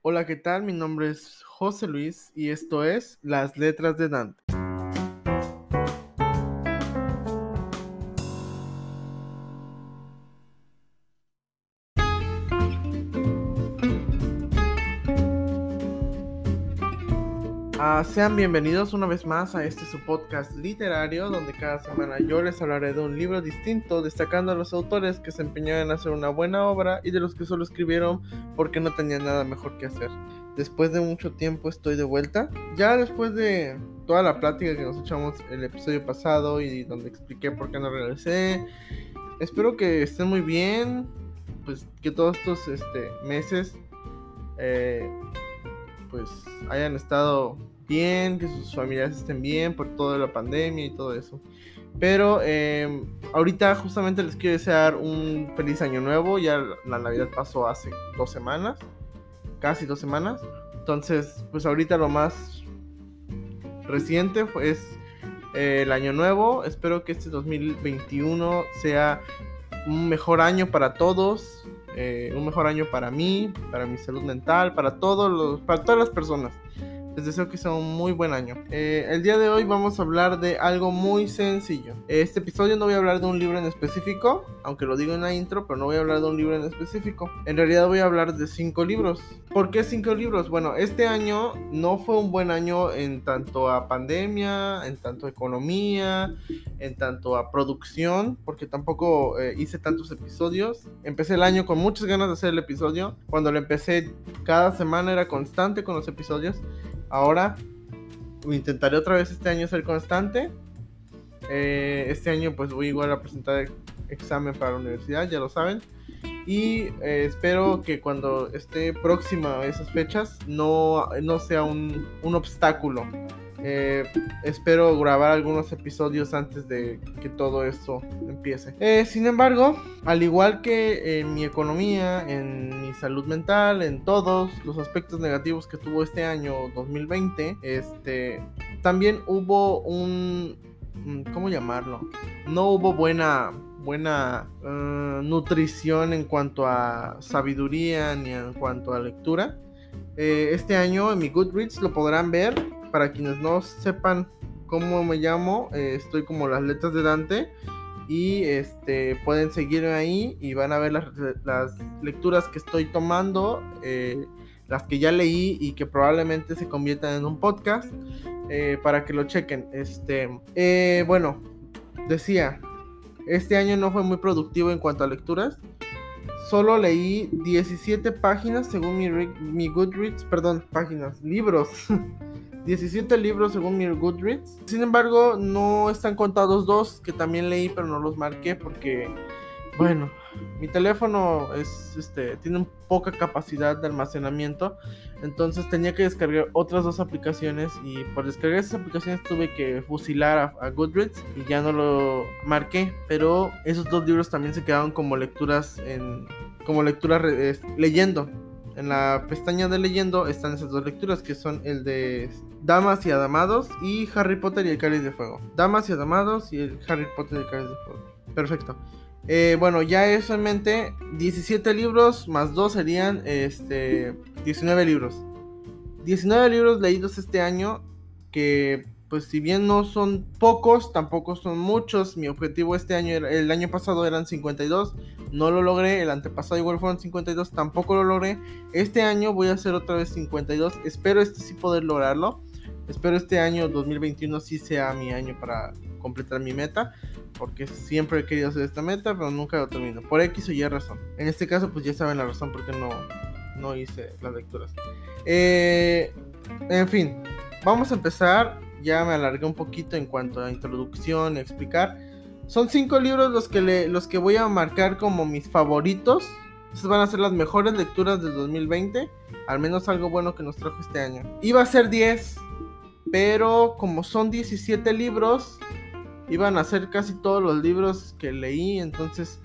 Hola, ¿qué tal? Mi nombre es José Luis y esto es Las Letras de Dante. Sean bienvenidos una vez más a este su podcast literario, donde cada semana yo les hablaré de un libro distinto, destacando a los autores que se empeñaron en hacer una buena obra y de los que solo escribieron porque no tenían nada mejor que hacer. Después de mucho tiempo estoy de vuelta, ya después de toda la plática que nos echamos el episodio pasado y donde expliqué por qué no regresé. Espero que estén muy bien, pues que todos estos este, meses eh, pues hayan estado bien, que sus familias estén bien por toda la pandemia y todo eso. Pero eh, ahorita justamente les quiero desear un feliz año nuevo. Ya la Navidad pasó hace dos semanas, casi dos semanas. Entonces, pues ahorita lo más reciente es eh, el año nuevo. Espero que este 2021 sea un mejor año para todos. Eh, un mejor año para mí, para mi salud mental, para todos los, para todas las personas. Les deseo que sea un muy buen año. Eh, el día de hoy vamos a hablar de algo muy sencillo. Este episodio no voy a hablar de un libro en específico, aunque lo digo en la intro, pero no voy a hablar de un libro en específico. En realidad voy a hablar de cinco libros. ¿Por qué cinco libros? Bueno, este año no fue un buen año en tanto a pandemia, en tanto a economía, en tanto a producción, porque tampoco eh, hice tantos episodios. Empecé el año con muchas ganas de hacer el episodio. Cuando lo empecé, cada semana era constante con los episodios. Ahora intentaré otra vez este año ser constante. Eh, este año pues voy igual a presentar examen para la universidad, ya lo saben. Y eh, espero que cuando esté próxima a esas fechas no, no sea un, un obstáculo eh, espero grabar algunos episodios antes de que todo esto empiece. Eh, sin embargo, al igual que en mi economía, en mi salud mental, en todos los aspectos negativos que tuvo este año 2020, este, también hubo un, mm, ¿cómo llamarlo? No hubo buena buena uh, nutrición en cuanto a sabiduría ni en cuanto a lectura. Eh, este año en mi Goodreads lo podrán ver para quienes no sepan cómo me llamo, eh, estoy como las letras de Dante. Y este pueden seguirme ahí y van a ver las, lecturas que estoy tomando, eh, las que ya leí y que probablemente se conviertan en un podcast eh, para que lo chequen. Este, bueno, decía, este año no fue muy productivo en cuanto a lecturas. Solo leí 17 páginas según mi, Goodreads, perdón, páginas, libros. 17 libros según mi Goodreads. Sin embargo, no están contados dos que también leí, pero no los marqué porque, bueno, mi teléfono es, este, tiene poca capacidad de almacenamiento. Entonces tenía que descargar otras dos aplicaciones y por descargar esas aplicaciones tuve que fusilar a, Goodreads y ya no lo marqué. Pero esos dos libros también se quedaron como lecturas en, como lecturas leyendo en la pestaña de leyendo están esas dos lecturas que son el de Damas y Adamados y Harry Potter y el Cáliz de Fuego. Damas y Adamados y el Harry Potter y el Cáliz de Fuego. Perfecto. Eh, bueno, ya eso en mente, 17 libros más 2 serían este, 19 libros. 19 libros leídos este año que pues si bien no son pocos, tampoco son muchos. Mi objetivo este año, el año pasado eran 52, no lo logré. El antepasado igual fueron 52, tampoco lo logré. Este año voy a hacer otra vez 52. Espero este sí poder lograrlo. Espero este año 2021 sí sea mi año para completar mi meta. Porque siempre he querido hacer esta meta, pero nunca lo termino. Por X o Y razón. En este caso, pues ya saben la razón porque no, no hice las lecturas. Eh, en fin, vamos a empezar ya me alargué un poquito en cuanto a introducción, explicar. Son cinco libros los que, los que voy a marcar como mis favoritos. Estas van a ser las mejores lecturas del 2020. Al menos algo bueno que nos trajo este año. Iba a ser 10, pero como son 17 libros, iban a ser casi todos los libros que leí. Entonces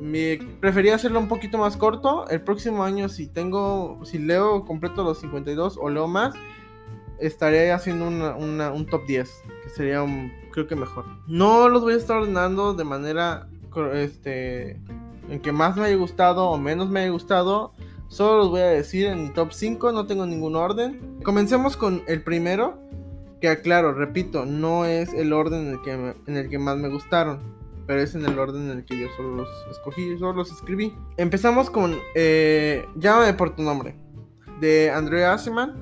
me prefería hacerlo un poquito más corto. El próximo año, si tengo, si leo completo los 52 o leo más, estaré haciendo un top 10, que sería un, creo que mejor. No los voy a estar ordenando de manera este, en que más me haya gustado o menos me haya gustado, Solo los voy a decir en top 5, no tengo ningún orden. Comencemos con el primero, que aclaro, repito, no es el orden en el que, en el que más me gustaron, pero es en el orden en el que yo solo los escogí, solo los escribí. Empezamos con eh, Llámame por tu nombre, de Andrea Aseman.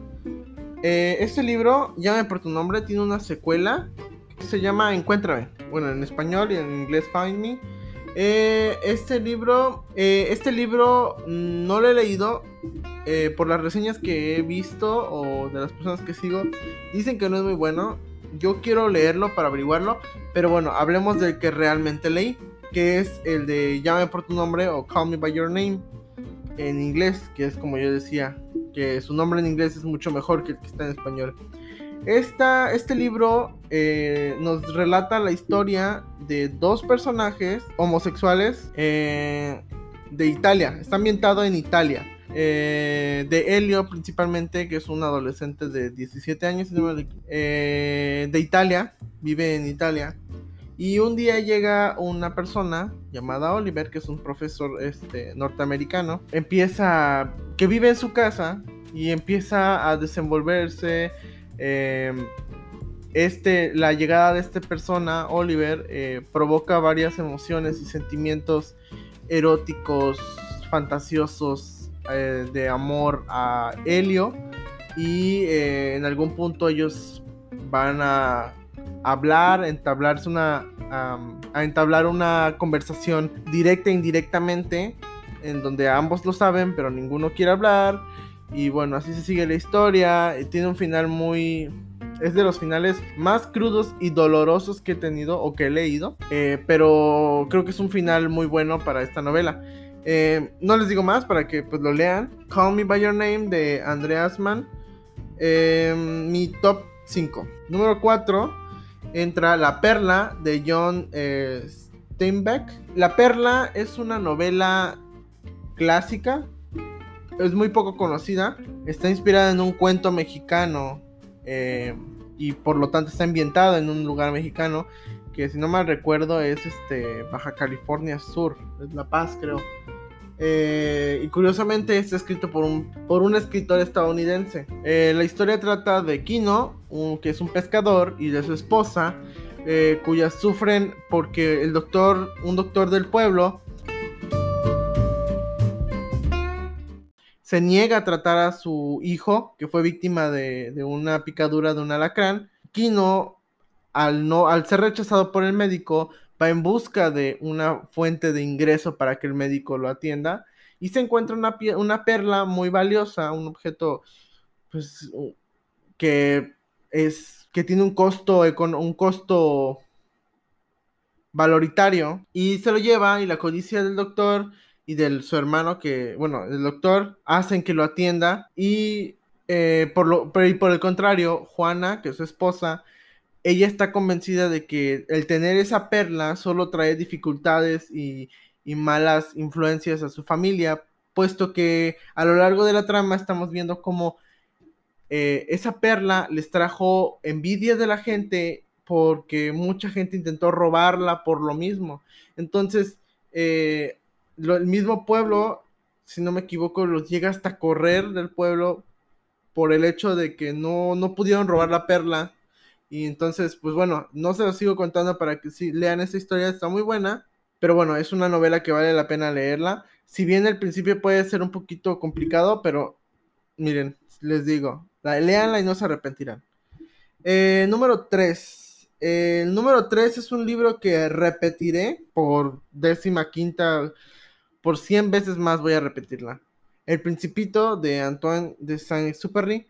Eh, este libro, Llámame por tu nombre, tiene una secuela que se llama Encuéntrame. Bueno, en español y en inglés Find Me. Eh, este libro, este libro no lo he leído, eh, por las reseñas que he visto o de las personas que sigo, dicen que no es muy bueno. Yo quiero leerlo para averiguarlo, pero bueno, hablemos del que realmente leí, que es el de Llame por tu nombre o Call Me by Your Name en inglés, que es como yo decía, que su nombre en inglés es mucho mejor que el que está en español. Esta, este libro eh, nos relata la historia de dos personajes homosexuales eh, de Italia. Está ambientado en Italia. Eh, de Helio principalmente, que es un adolescente de 17 años, de Italia, vive en Italia. Y un día llega una persona llamada Oliver, que es un profesor este, norteamericano, empieza, que vive en su casa y empieza a desenvolverse. Eh, este, la llegada de esta persona, Oliver, provoca varias emociones y sentimientos eróticos, fantasiosos, eh, de amor a Helio. Y eh, en algún punto ellos van a hablar, entablarse una, a entablar una conversación directa e indirectamente en donde ambos lo saben pero ninguno quiere hablar y bueno así se sigue la historia tiene un final muy es de los finales más crudos y dolorosos que he tenido o que he leído. Eh, pero creo que es un final muy bueno para esta novela. Eh, no les digo más para que pues lo lean. Call Me By Your Name de Andreas Mann. Eh, mi top 5. Número 4 entra La Perla de John eh, Steinbeck. La Perla es una novela clásica. Es muy poco conocida. Está inspirada en un cuento mexicano. y por lo tanto está ambientada en un lugar mexicano. Que si no mal recuerdo es este Baja California Sur. Es La Paz creo. Eh, y curiosamente está escrito por un, por un escritor estadounidense. Eh, la historia trata de Kino, que es un pescador, y de su esposa, eh, cuyas sufren porque el doctor, un doctor del pueblo, se niega a tratar a su hijo, que fue víctima de, de una picadura de un alacrán. Kino, al, no, al ser rechazado por el médico, va en busca de una fuente de ingreso para que el médico lo atienda y se encuentra una, una perla muy valiosa, un objeto pues que es que tiene un costo un costo valoritario y se lo lleva y la codicia del doctor y de su hermano que bueno el doctor hacen que lo atienda y eh, por lo pero y por el contrario Juana que es su esposa ella está convencida de que el tener esa perla solo trae dificultades y, malas influencias a su familia, puesto que a lo largo de la trama estamos viendo cómo eh, esa perla les trajo envidia de la gente porque mucha gente intentó robarla por lo mismo. Entonces, eh, el mismo pueblo, si no me equivoco, los llega hasta correr del pueblo por el hecho de que no, no pudieron robar la perla y entonces, pues bueno, no se los sigo contando para que sí lean esta historia, está muy buena. Pero bueno, es una novela que vale la pena leerla. Si bien al principio puede ser un poquito complicado, pero miren, les digo, la, leanla y no se arrepentirán. Eh, número 3. el número 3 es un libro que repetiré por décima quinta, por 100 veces más voy a repetirla. El Principito de Antoine de Saint-Exupéry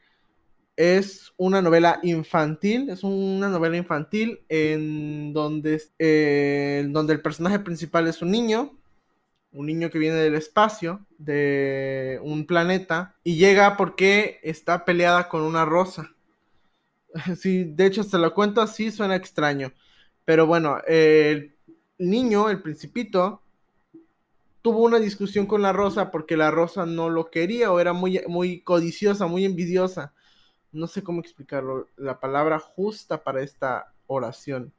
es una novela infantil, es una novela infantil en donde, eh, donde el personaje principal es un niño, un niño que viene del espacio, de un planeta, y llega porque está peleada con una rosa. Sí, de hecho, se lo cuento así, suena extraño. Pero bueno, el niño, el principito, tuvo una discusión con la rosa porque la rosa no lo quería o era muy, muy codiciosa, muy envidiosa no sé cómo explicarlo, la palabra justa para esta oración.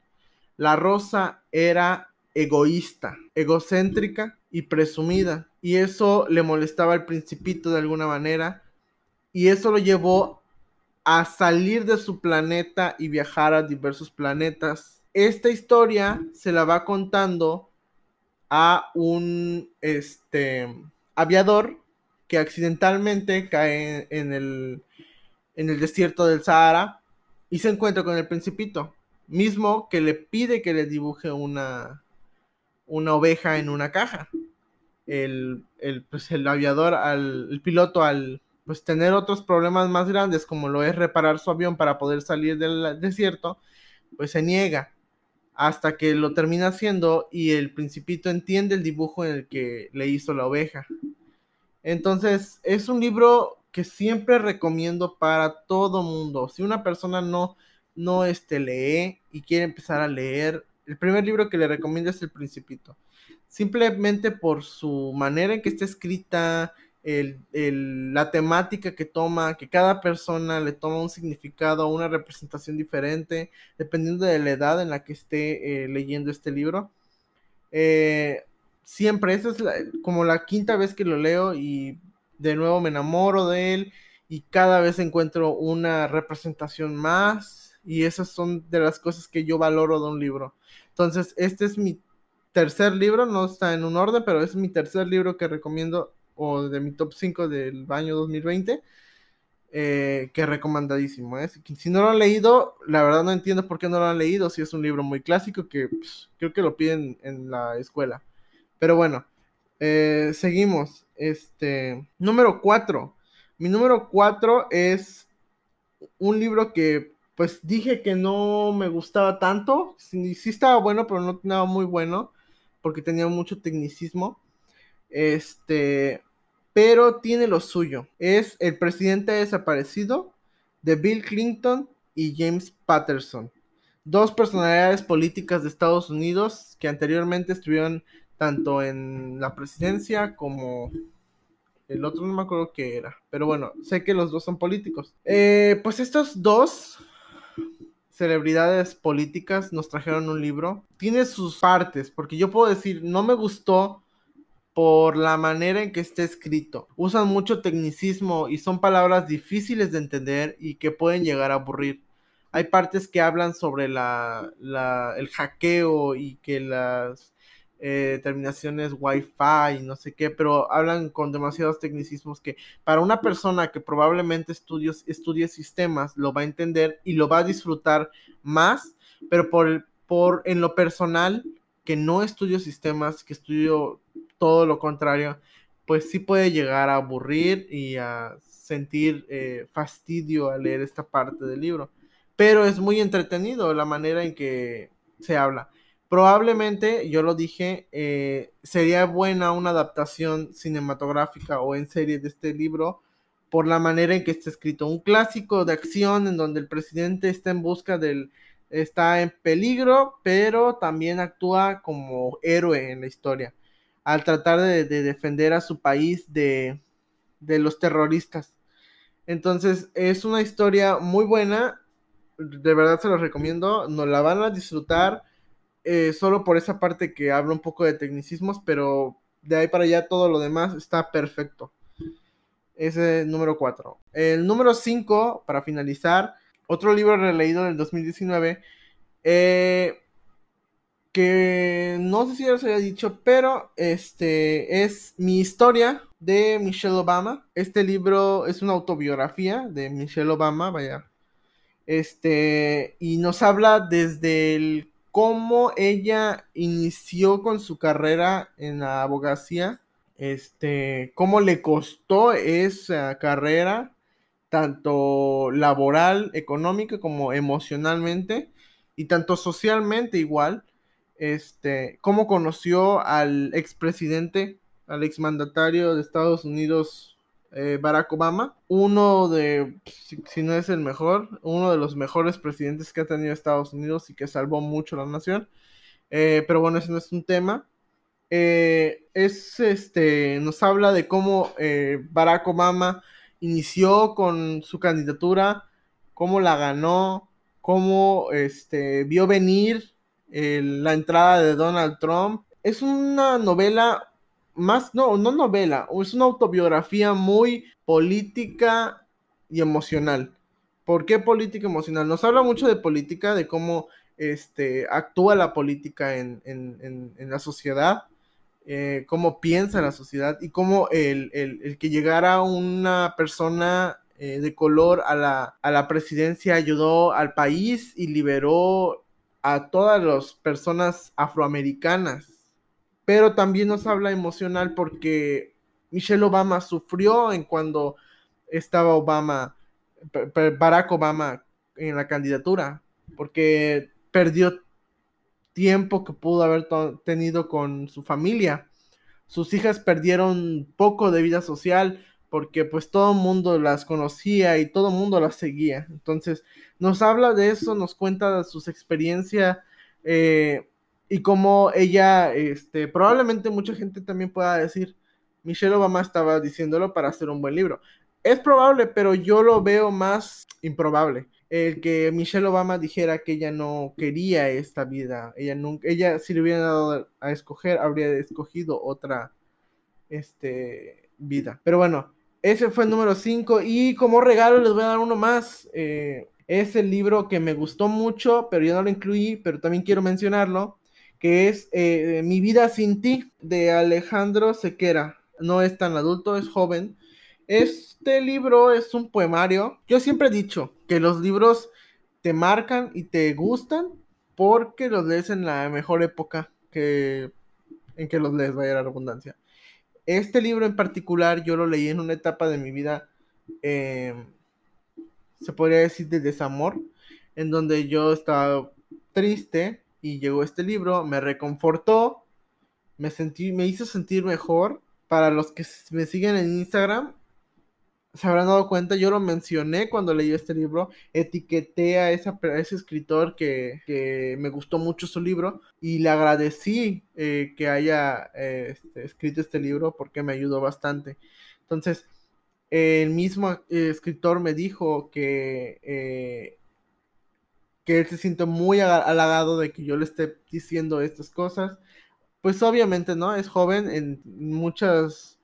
La rosa era egoísta, egocéntrica y presumida. Y eso le molestaba al principito de alguna manera. Y eso lo llevó a salir de su planeta y viajar a diversos planetas. Esta historia se la va contando a un este, aviador que accidentalmente cae en el, en el desierto del Sahara y se encuentra con el principito, mismo que le pide que le dibuje una, una oveja en una caja. El, el, pues el aviador, al, el piloto, al pues tener otros problemas más grandes como lo es reparar su avión para poder salir del desierto, pues se niega hasta que lo termina haciendo y el principito entiende el dibujo en el que le hizo la oveja. Entonces, es un libro que siempre recomiendo para todo mundo. Si una persona no, no este, lee y quiere empezar a leer, el primer libro que le recomiendo es El Principito. Simplemente por su manera en que está escrita, la temática que toma, que cada persona le toma un significado, una representación diferente, dependiendo de la edad en la que esté eh, leyendo este libro. Eh, siempre, esa es como la quinta vez que lo leo y de nuevo me enamoro de él y cada vez encuentro una representación más y esas son de las cosas que yo valoro de un libro. Entonces, este es mi tercer libro, no está en un orden, pero es mi tercer libro que recomiendo o de mi top 5 del año 2020. Eh, que recomendadísimo. ¿eh? Si no lo han leído, la verdad no entiendo por qué no lo han leído. Si es un libro muy clásico que pues, creo que lo piden en la escuela. Pero bueno, eh, seguimos. Este, número 4. Mi número 4 es un libro que pues dije que no me gustaba tanto. Sí, sí estaba bueno, pero no nada muy bueno. Porque tenía mucho tecnicismo. Este, pero tiene lo suyo. Es el presidente desaparecido de Bill Clinton y James Patterson. Dos personalidades políticas de Estados Unidos que anteriormente estuvieron tanto en la presidencia como el otro no me acuerdo qué era. Pero bueno, sé que los dos son políticos. Eh, pues estos dos celebridades políticas nos trajeron un libro. Tiene sus partes, porque yo puedo decir, no me gustó por la manera en que está escrito. Usan mucho tecnicismo y son palabras difíciles de entender y que pueden llegar a aburrir. Hay partes que hablan sobre la, el hackeo y que las eh, terminaciones Wi-Fi y no sé qué, pero hablan con demasiados tecnicismos que para una persona que probablemente estudie sistemas lo va a entender y lo va a disfrutar más, pero por, por en lo personal que no estudio sistemas, que estudio todo lo contrario, pues sí puede llegar a aburrir y a sentir eh, fastidio al leer esta parte del libro. Pero es muy entretenido la manera en que se habla. Probablemente, yo lo dije, eh, sería buena una adaptación cinematográfica o en serie de este libro por la manera en que está escrito. Un clásico de acción en donde el presidente está en busca del, está en peligro, pero también actúa como héroe en la historia al tratar de, defender a su país de, los terroristas. Entonces es una historia muy buena, de verdad se los recomiendo, nos la van a disfrutar eh, solo por esa parte que habla un poco de tecnicismos, pero de ahí para allá todo lo demás está perfecto. Ese es número 4. El número 5, para finalizar, otro libro releído del 2019. Eh, que no sé si ya os había dicho, pero este es mi historia de Michelle Obama. Este libro es una autobiografía de Michelle Obama, vaya. Este, y nos habla desde el cómo ella inició con su carrera en la abogacía, este, cómo le costó esa carrera, tanto laboral, económica como emocionalmente, y tanto socialmente igual este, cómo conoció al expresidente, al exmandatario de Estados Unidos, eh, Barack Obama, uno de, si, no es el mejor, uno de los mejores presidentes que ha tenido Estados Unidos y que salvó mucho la nación. Eh, pero bueno, ese no es un tema. Eh, es este, nos habla de cómo Barack Obama inició con su candidatura, cómo la ganó, cómo este, vio venir la entrada de Donald Trump. Es una novela más, no, no novela, es una autobiografía muy política y emocional. ¿Por qué política emocional? Nos habla mucho de política, de cómo este, actúa la política en, la sociedad, eh, cómo piensa la sociedad y cómo el, que llegara una persona eh, de color a la, a la presidencia ayudó al país y liberó a todas las personas afroamericanas. Pero también nos habla emocional porque Michelle Obama sufrió en cuando estaba Obama, Barack Obama en la candidatura, porque perdió tiempo que pudo haber tenido con su familia. Sus hijas perdieron poco de vida social porque pues todo el mundo las conocía y todo el mundo las seguía. Entonces nos habla de eso, nos cuenta sus experiencias eh, y cómo ella, este, probablemente mucha gente también pueda decir, Michelle Obama estaba diciéndolo para hacer un buen libro. Es probable, pero yo lo veo más improbable. El que Michelle Obama dijera que ella no quería esta vida. Ella nunca, ella si le hubiera dado a escoger, habría escogido otra este, vida. Pero bueno, ese fue el número 5. Y como regalo les voy a dar uno más. Eh, es el libro que me gustó mucho, pero yo no lo incluí, pero también quiero mencionarlo. Que es eh, Mi vida sin ti, de Alejandro Sequera. No es tan adulto, es joven. Este libro es un poemario. Yo siempre he dicho que los libros te marcan y te gustan porque los lees en la mejor época que en que los lees, vaya la redundancia. Este libro en particular yo lo leí en una etapa de mi vida, em, se podría decir de desamor, en donde yo estaba triste y llegó este libro, me reconfortó, me sentí, me hizo sentir mejor. Para los que me siguen en Instagram, se habrán dado cuenta, yo lo mencioné cuando leí este libro, etiqueté a, ese escritor que, me gustó mucho su libro y le agradecí eh, que haya eh, este, escrito este libro porque me ayudó bastante. Entonces, el mismo eh, escritor me dijo que, que él se siente muy halagado de que yo le esté diciendo estas cosas. Pues obviamente, ¿no? Es joven en muchas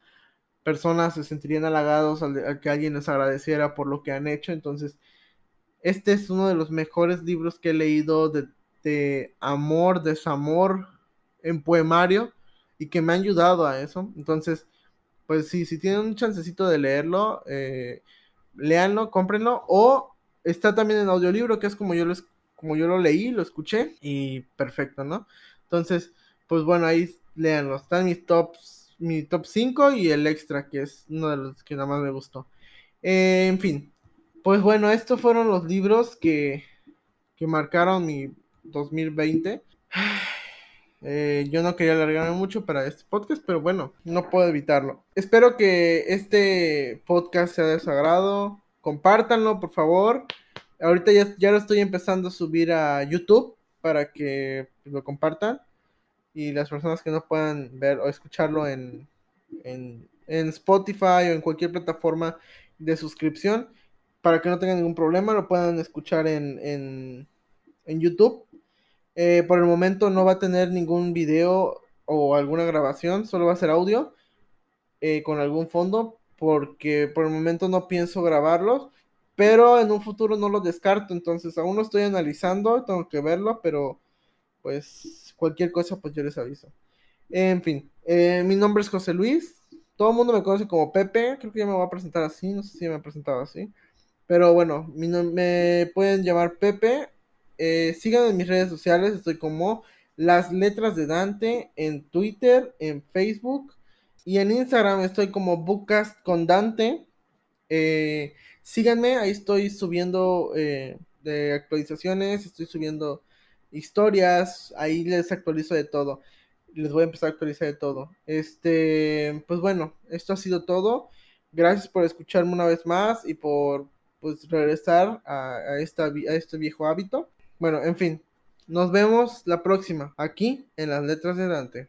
personas se sentirían halagados al, que alguien les agradeciera por lo que han hecho. Entonces, este es uno de los mejores libros que he leído de, amor, desamor en poemario y que me han ayudado a eso. Entonces, pues sí, si tienen un chancecito de leerlo, eh, léanlo, cómprenlo. O está también en audiolibro, que es como yo, lo, como yo lo leí, lo escuché y perfecto, ¿no? Entonces, pues bueno, ahí léanlo. Están mis tops mi top 5 y el extra, que es uno de los que nada más me gustó. Eh, en fin, pues bueno, estos fueron los libros que, que marcaron mi 2020. Eh, yo no quería alargarme mucho para este podcast, pero bueno, no puedo evitarlo. Espero que este podcast sea de su agrado. Compártanlo, por favor. Ahorita ya, ya lo estoy empezando a subir a YouTube para que lo compartan y las personas que no puedan ver o escucharlo en, en, Spotify o en cualquier plataforma de suscripción, para que no tengan ningún problema, lo puedan escuchar en, en, YouTube. Eh, por el momento no va a tener ningún video o alguna grabación, solo va a ser audio eh, con algún fondo, porque por el momento no pienso grabarlos, pero en un futuro no lo descarto, entonces aún lo estoy analizando, tengo que verlo, pero pues cualquier cosa, pues yo les aviso. En fin, eh, mi nombre es José Luis. Todo el mundo me conoce como Pepe. Creo que ya me voy a presentar así. No sé si me he presentado así. Pero bueno, me pueden llamar Pepe. Eh, síganme en mis redes sociales. Estoy como Las Letras de Dante en Twitter, en Facebook. Y en Instagram estoy como Bookcast con Dante. Eh, síganme, ahí estoy subiendo de actualizaciones. Estoy subiendo historias, ahí les actualizo de todo. Les voy a empezar a actualizar de todo. Este, pues bueno, esto ha sido todo. Gracias por escucharme una vez más y por pues regresar a, esta, a este viejo hábito. Bueno, en fin, nos vemos la próxima aquí en las letras de Dante.